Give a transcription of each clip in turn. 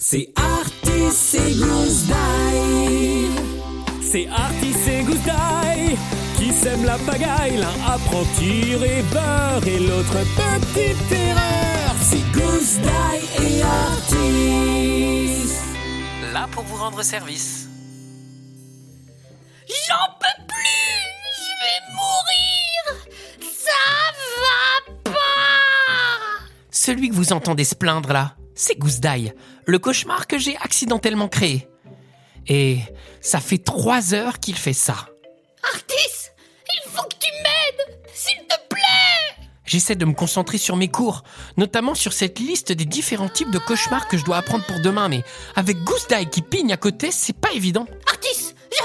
C'est Artis et Gousdaille. C'est Artis et Gousdaille qui sèment la pagaille. L'un apprend tir et beurre et l'autre petite erreur. C'est Gousdaille et Artis. Là pour vous rendre service. J'en peux plus Je vais mourir Ça va pas Celui que vous entendez se plaindre là, c'est Gousdaille, le cauchemar que j'ai accidentellement créé. Et ça fait trois heures qu'il fait ça. Artis, il faut que tu m'aides S'il te plaît J'essaie de me concentrer sur mes cours, notamment sur cette liste des différents types de cauchemars que je dois apprendre pour demain, mais avec Gousdaille qui pigne à côté, c'est pas évident. Artis, je...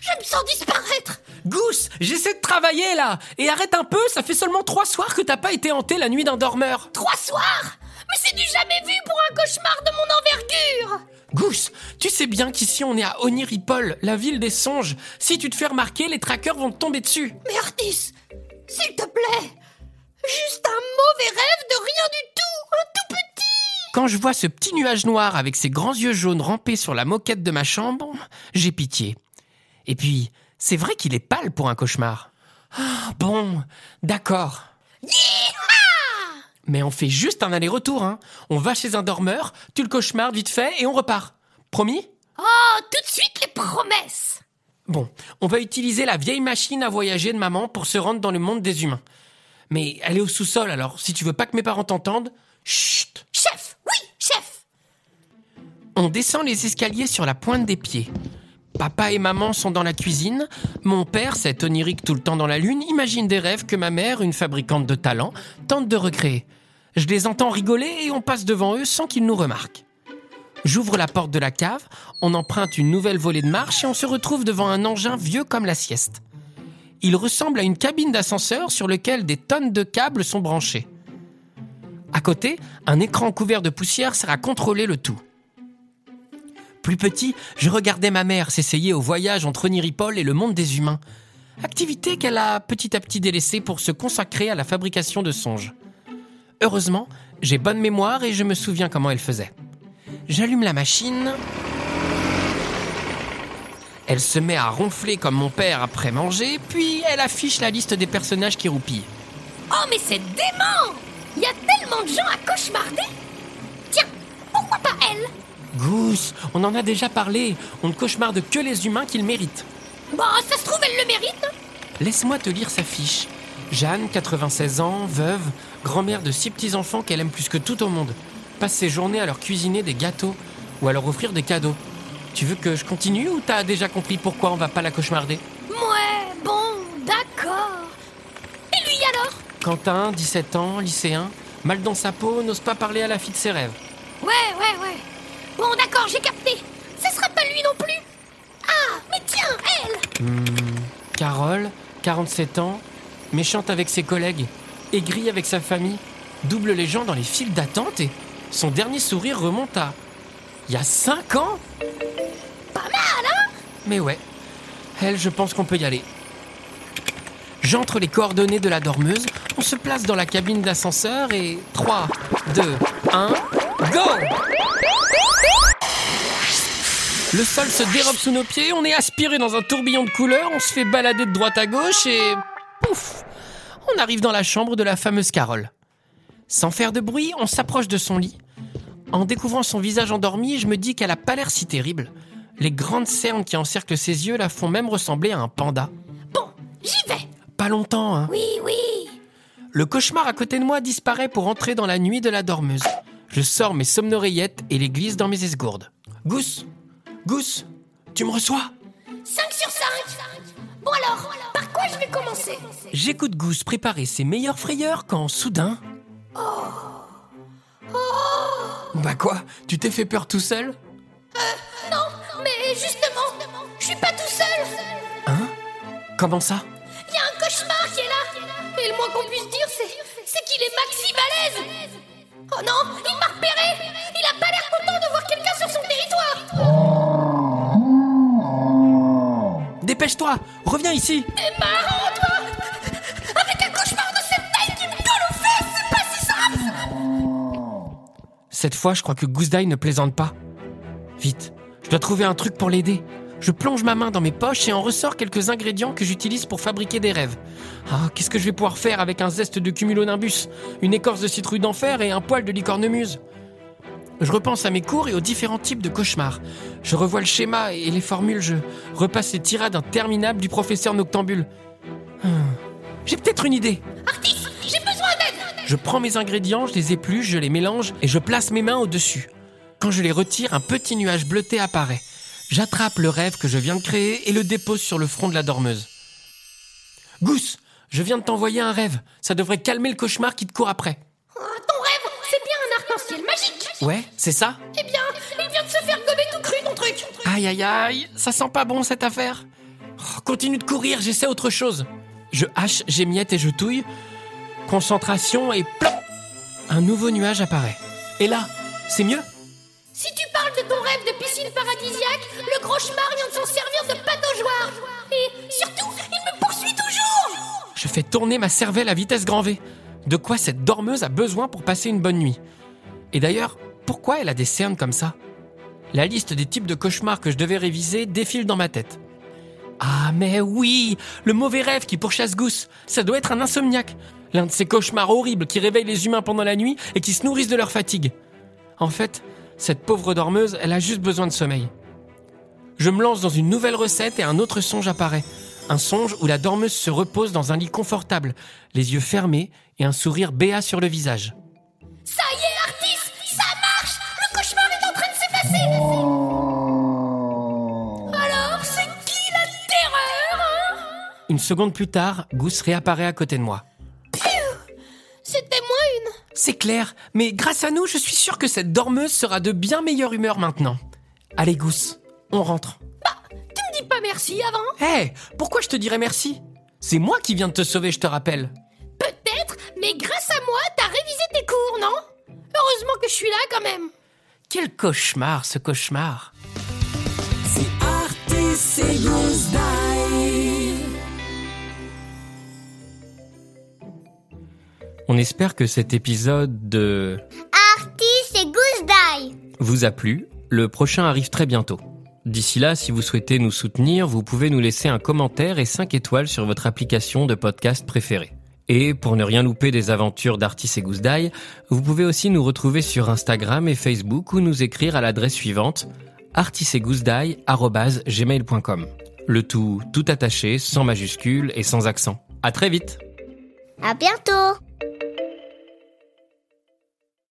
Je me sens disparaître Gousse, j'essaie de travailler là Et arrête un peu, ça fait seulement trois soirs que t'as pas été hanté la nuit d'un dormeur Trois soirs? Mais c'est du jamais vu pour un cauchemar de mon envergure Gousse, tu sais bien qu'ici on est à Oniripol, la ville des songes. Si tu te fais remarquer, les traqueurs vont te tomber dessus. Mais Artis, s'il te plaît Juste un mauvais rêve de rien du tout Un tout petit Quand je vois ce petit nuage noir avec ses grands yeux jaunes ramper sur la moquette de ma chambre, j'ai pitié. Et puis, c'est vrai qu'il est pâle pour un cauchemar. Ah, bon, d'accord. Mais on fait juste un aller-retour, hein. On va chez un dormeur, tu le cauchemardes vite fait et on repart. Promis? Oh, tout de suite les promesses Bon, on va utiliser la vieille machine à voyager de maman pour se rendre dans le monde des humains. Mais elle est au sous-sol, alors si tu veux pas que mes parents t'entendent, chut Chef Oui, chef On descend les escaliers sur la pointe des pieds. Papa et maman sont dans la cuisine. Mon père, cet onirique tout le temps dans la lune, imagine des rêves que ma mère, une fabricante de talent, tente de recréer. Je les entends rigoler et on passe devant eux sans qu'ils nous remarquent. J'ouvre la porte de la cave, on emprunte une nouvelle volée de marche et on se retrouve devant un engin vieux comme la sieste. Il ressemble à une cabine d'ascenseur sur lequel des tonnes de câbles sont branchés. À côté, un écran couvert de poussière sert à contrôler le tout. Plus petit, je regardais ma mère s'essayer au voyage entre Niripol et le monde des humains. Activité qu'elle a petit à petit délaissée pour se consacrer à la fabrication de songes. Heureusement, j'ai bonne mémoire et je me souviens comment elle faisait. J'allume la machine. Elle se met à ronfler comme mon père après manger, puis elle affiche la liste des personnages qui roupillent. Oh, mais c'est dément Il y a tellement de gens à cauchemarder Tiens, pourquoi pas elle Gousse, on en a déjà parlé. On ne cauchemarde que les humains qui le méritent. Bon, ça se trouve, elle le mérite Laisse-moi te lire sa fiche. Jeanne, 96 ans, veuve, grand-mère de six petits-enfants qu'elle aime plus que tout au monde. Passe ses journées à leur cuisiner des gâteaux ou à leur offrir des cadeaux. Tu veux que je continue ou t'as déjà compris pourquoi on va pas la cauchemarder? Ouais, bon, d'accord. Et lui alors? Quentin, 17 ans, lycéen, mal dans sa peau, n'ose pas parler à la fille de ses rêves. Ouais, ouais, ouais. Bon, d'accord, j'ai capté. Ce sera pas lui non plus. Ah, mais tiens, elle Carole, 47 ans, méchante avec ses collègues, aigrie avec sa famille, double les gens dans les files d'attente et son dernier sourire remonte à. Il y a 5 ans Pas mal, hein? Mais ouais, elle, je pense qu'on peut y aller. J'entre les coordonnées de la dormeuse, on se place dans la cabine d'ascenseur et 3, 2, 1, go Le sol se dérobe sous nos pieds, on est aspiré dans un tourbillon de couleurs, on se fait balader de droite à gauche et... Pouf On arrive dans la chambre de la fameuse Carole. Sans faire de bruit, on s'approche de son lit. En découvrant son visage endormi, je me dis qu'elle a pas l'air si terrible. Les grandes cernes qui encerclent ses yeux la font même ressembler à un panda. Bon, j'y vais. Pas longtemps, hein. Oui, oui. Le cauchemar à côté de moi disparaît pour entrer dans la nuit de la dormeuse. Je sors mes somnoreillettes et les glisse dans mes esgourdes. Gousse Gousse Tu me reçois? 5 sur 5. Bon alors, par quoi je vais commencer? J'écoute Gousse préparer ses meilleures frayeurs quand soudain. Bah quoi Tu t'es fait peur tout seul? Non, mais justement, je suis pas tout seul. Hein? Comment ça? Il y a un cauchemar qui est là. Et le moins qu'on puisse dire, c'est, c'est qu'il est maxi balèze. Oh non, il m'a repéré. Dépêche-toi Reviens ici T'es marrant, toi Avec un cauchemar de cette taille qui me colle aux fesses, c'est pas si simple Cette fois, je crois que Gousse ne plaisante pas. Vite, je dois trouver un truc pour l'aider. Je plonge ma main dans mes poches et en ressort quelques ingrédients que j'utilise pour fabriquer des rêves. Ah, qu'est-ce que je vais pouvoir faire avec un zeste de cumulonimbus, une écorce de citrouille d'enfer et un poil de licornemuse Je repense à mes cours et aux différents types de cauchemars. Je revois le schéma et les formules, je repasse les tirades interminables du professeur Noctambule. Hum, J'ai peut-être une idée. Artis, j'ai besoin d'aide Je prends mes ingrédients, je les épluche, je les mélange et je place mes mains au-dessus. Quand je les retire, un petit nuage bleuté apparaît. J'attrape le rêve que je viens de créer et le dépose sur le front de la dormeuse. Gousse, je viens de t'envoyer un rêve. Ça devrait calmer le cauchemar qui te court après. Oh, Ton rêve, c'est bien un arc-en-ciel magique Ouais, c'est ça Eh bien, il vient de se faire gober tout cru, ton truc Aïe aïe aïe, ça sent pas bon cette affaire. Oh, continue de courir, j'essaie autre chose. Je hache, j'émiette et je touille. Concentration et plop Un nouveau nuage apparaît. Et là, c'est mieux Si tu parles de ton rêve de piscine paradisiaque, le cauchemar vient de s'en servir de pataugeoire Et surtout, il me poursuit toujours Je fais tourner ma cervelle à vitesse grand V. De quoi cette dormeuse a besoin pour passer une bonne nuit Et d'ailleurs, pourquoi elle a des cernes comme ça? La liste des types de cauchemars que je devais réviser défile dans ma tête. Ah mais oui Le mauvais rêve qui pourchasse Gousse, ça doit être un insomniaque. L'un de ces cauchemars horribles qui réveillent les humains pendant la nuit et qui se nourrissent de leur fatigue. En fait, cette pauvre dormeuse, elle a juste besoin de sommeil. Je me lance dans une nouvelle recette et un autre songe apparaît. Un songe où la dormeuse se repose dans un lit confortable, les yeux fermés et un sourire béat sur le visage. Ça y est, Une seconde plus tard, Gousse réapparaît à côté de moi. C'était moi une C'est clair, mais grâce à nous, je suis sûr que cette dormeuse sera de bien meilleure humeur maintenant. Allez Gousse, on rentre. Tu me dis pas merci avant Hé, pourquoi je te dirais merci? C'est moi qui viens de te sauver, je te rappelle. Peut-être, mais grâce à moi, t'as révisé tes cours, non? Heureusement que je suis là quand même Quel cauchemar, ce cauchemar. C'est Goose On espère que cet épisode de Artis et Goose vous a plu. Le prochain arrive très bientôt. D'ici là, si vous souhaitez nous soutenir, vous pouvez nous laisser un commentaire et 5 étoiles sur votre application de podcast préférée. Et pour ne rien louper des aventures d'Artis et Goose Die, vous pouvez aussi nous retrouver sur Instagram et Facebook ou nous écrire à l'adresse suivante artisetgoussedie@gmail.com. Le tout tout attaché, sans majuscule et sans accent. À très vite. À bientôt.